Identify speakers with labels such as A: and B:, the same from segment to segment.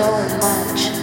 A: just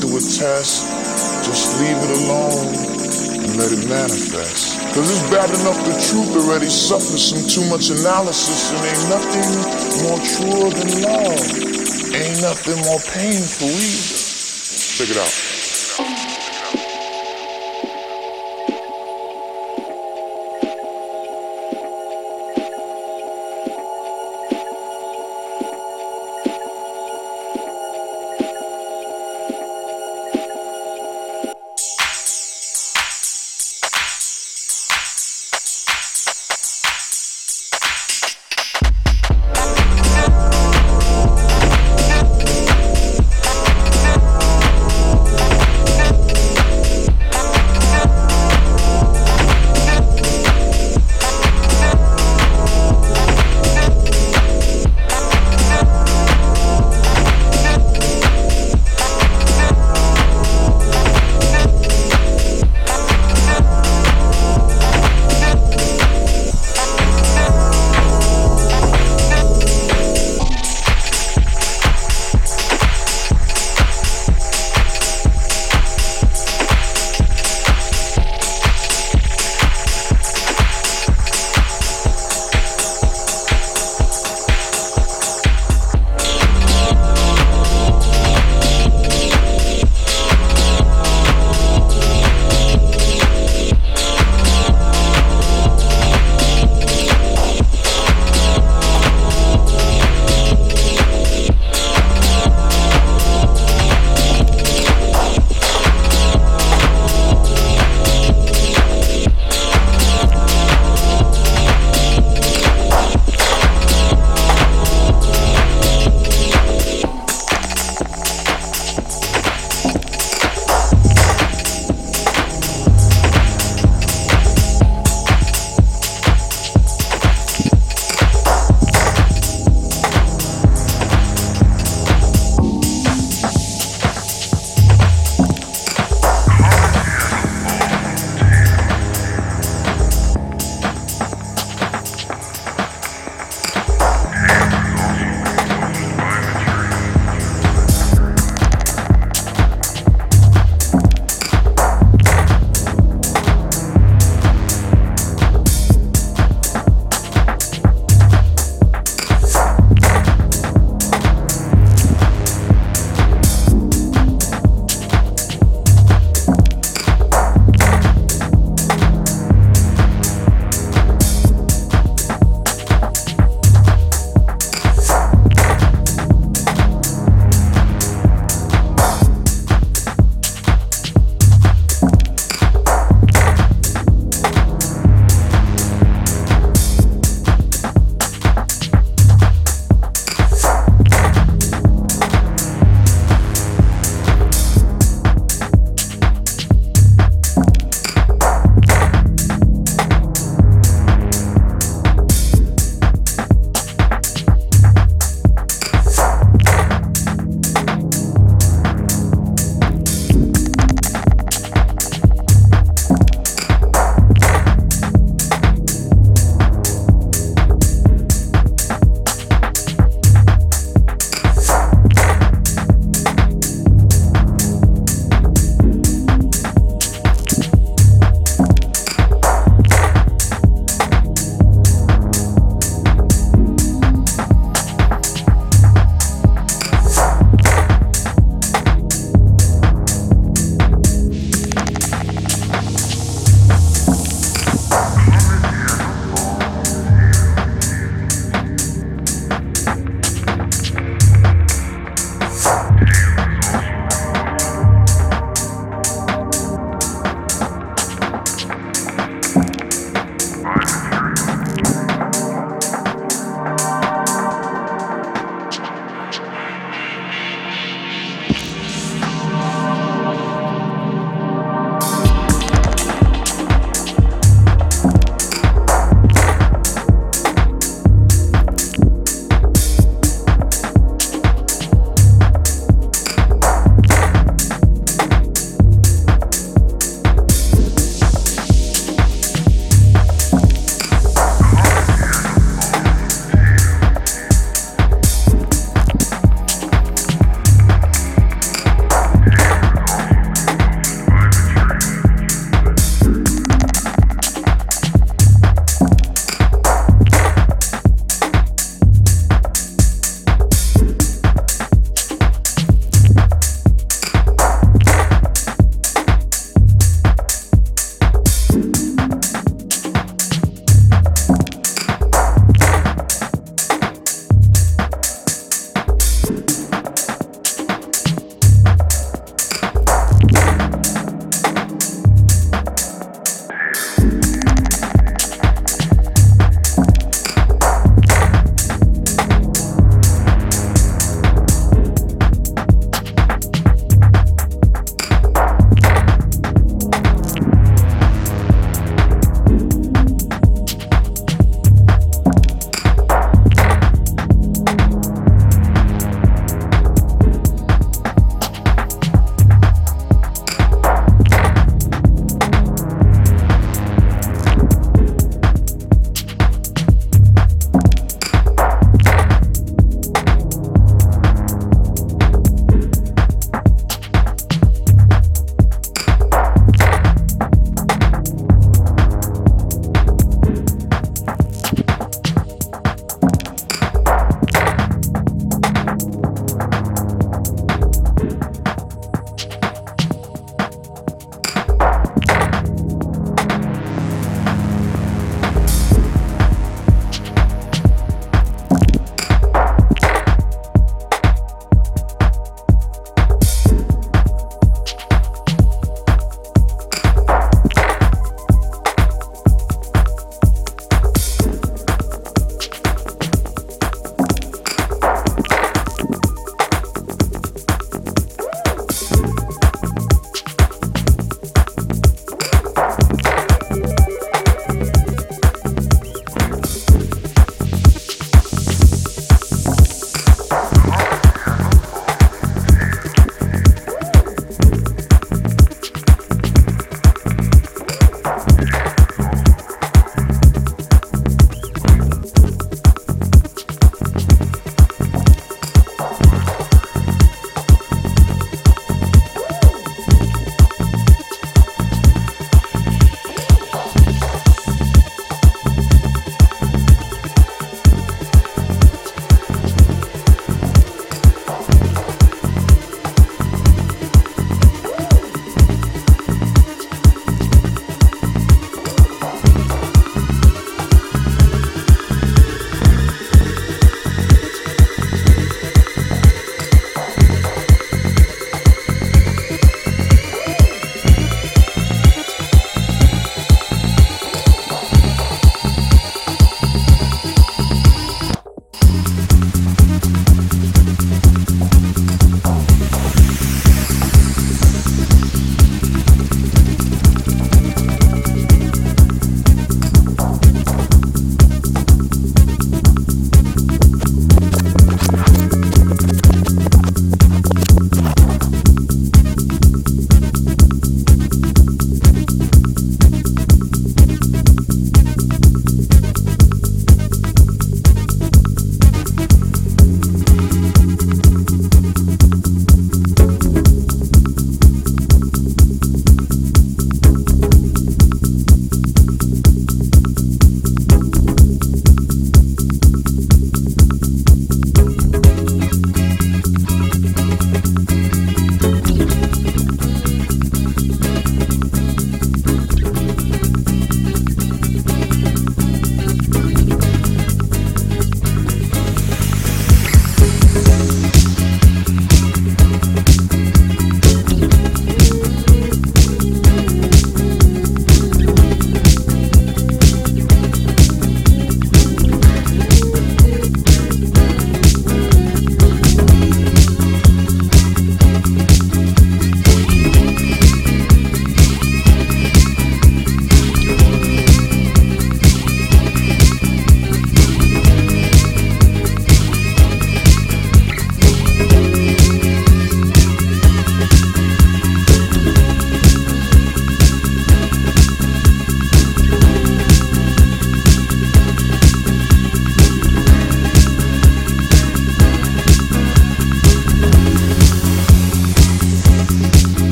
B: through a test. Just leave it alone and let it manifest. Cause it's bad enough the truth already suffers from too much analysis and ain't nothing more true than love. Ain't nothing more painful either. Check it out.